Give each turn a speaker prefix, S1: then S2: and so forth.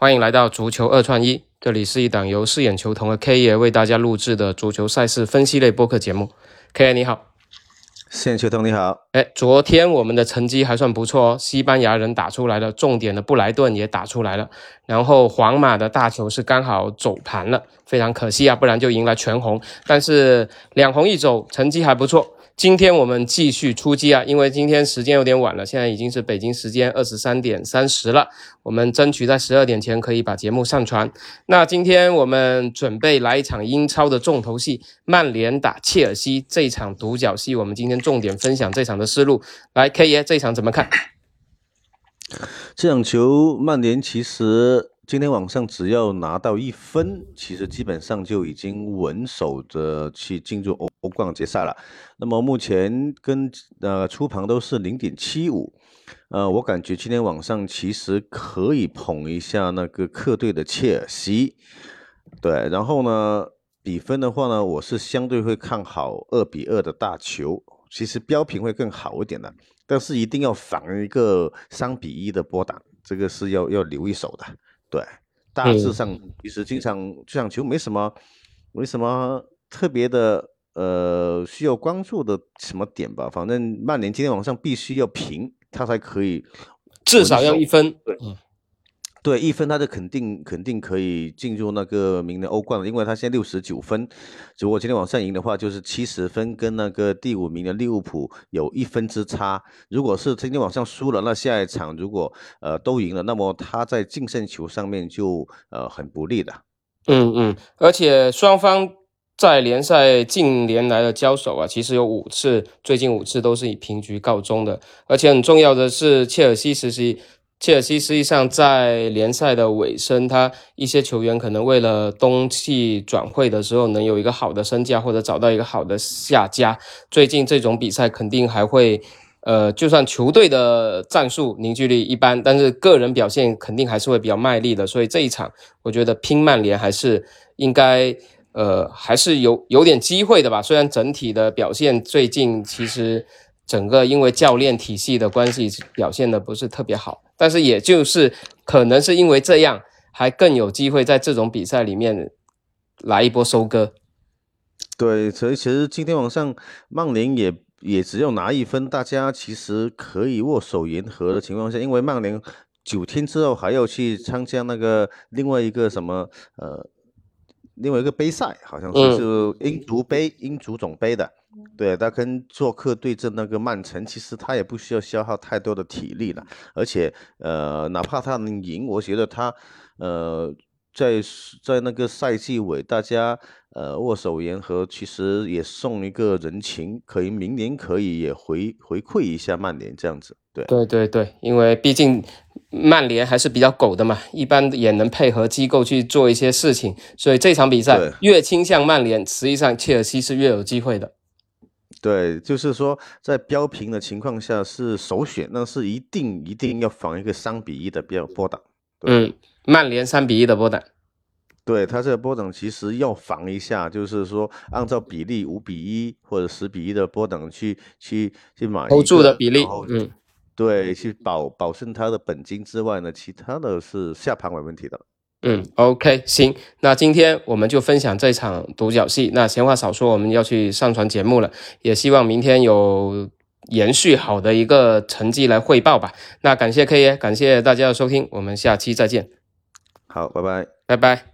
S1: 欢迎来到足球二串一，这里是一档由四眼球童的 K 爷为大家录制的足球赛事分析类播客节目。K 爷你好，
S2: 四眼球童你好。
S1: 哎，昨天我们的成绩还算不错哦，西班牙人打出来了，重点的布莱顿也打出来了，然后皇马的大球是刚好走盘了，非常可惜啊，不然就迎来全红。但是两红一走，成绩还不错。今天我们继续出击啊，因为今天时间有点晚了，现在已经是北京时间二十三点三十了，我们争取在十二点前可以把节目上传。那今天我们准备来一场英超的重头戏，曼联打切尔西这场独角戏，我们今天重点分享这场的思路。来，K 爷，这一场怎么看？
S2: 这场球，曼联其实。今天晚上只要拿到一分，其实基本上就已经稳守着去进入欧欧冠决赛了。那么目前跟呃出盘都是零点七五，呃，我感觉今天晚上其实可以捧一下那个客队的切尔西。对，然后呢，比分的话呢，我是相对会看好二比二的大球，其实标平会更好一点的，但是一定要防一个三比一的波挡，这个是要要留一手的。对，大致上其实经常这场球没什么，没什么特别的，呃，需要关注的什么点吧。反正曼联今天晚上必须要平，他才可以
S1: 至少要一分。
S2: 对。对一分，他就肯定肯定可以进入那个明年欧冠了，因为他现在六十九分，如果今天晚上赢的话，就是七十分，跟那个第五名的利物浦有一分之差。如果是今天晚上输了，那下一场如果呃都赢了，那么他在净胜球上面就呃很不利的。
S1: 嗯嗯，而且双方在联赛近年来的交手啊，其实有五次，最近五次都是以平局告终的。而且很重要的是，切尔西实习。切尔西实际上在联赛的尾声，他一些球员可能为了冬季转会的时候能有一个好的身价，或者找到一个好的下家。最近这种比赛肯定还会，呃，就算球队的战术凝聚力一般，但是个人表现肯定还是会比较卖力的。所以这一场，我觉得拼曼联还是应该，呃，还是有有点机会的吧。虽然整体的表现最近其实。整个因为教练体系的关系表现的不是特别好，但是也就是可能是因为这样，还更有机会在这种比赛里面来一波收割。
S2: 对，所以其实今天晚上曼联也也只有拿一分，大家其实可以握手言和的情况下，因为曼联九天之后还要去参加那个另外一个什么呃。另外一个杯赛好像是是英足杯、英足总杯的，对他跟做客对阵那个曼城，其实他也不需要消耗太多的体力了，而且呃，哪怕他能赢，我觉得他呃在在那个赛季尾，大家呃握手言和，其实也送一个人情，可以明年可以也回回馈一下曼联这样子，对。
S1: 对对对，因为毕竟。曼联还是比较狗的嘛，一般也能配合机构去做一些事情，所以这场比赛越倾向曼联，实际上切尔西是越有机会的。
S2: 对，就是说在标平的情况下是首选，但是一定一定要防一个三比一的标波档。
S1: 嗯，曼联三比一的波档。
S2: 对他这个波档其实要防一下，就是说按照比例五比一或者十比一的波档去去去买
S1: 投注的比例，嗯。
S2: 对，去保保证他的本金之外呢，其他的是下盘没问题的。
S1: 嗯，OK，行，那今天我们就分享这场独角戏。那闲话少说，我们要去上传节目了，也希望明天有延续好的一个成绩来汇报吧。那感谢 K 爷，感谢大家的收听，我们下期再见。
S2: 好，拜拜，
S1: 拜拜。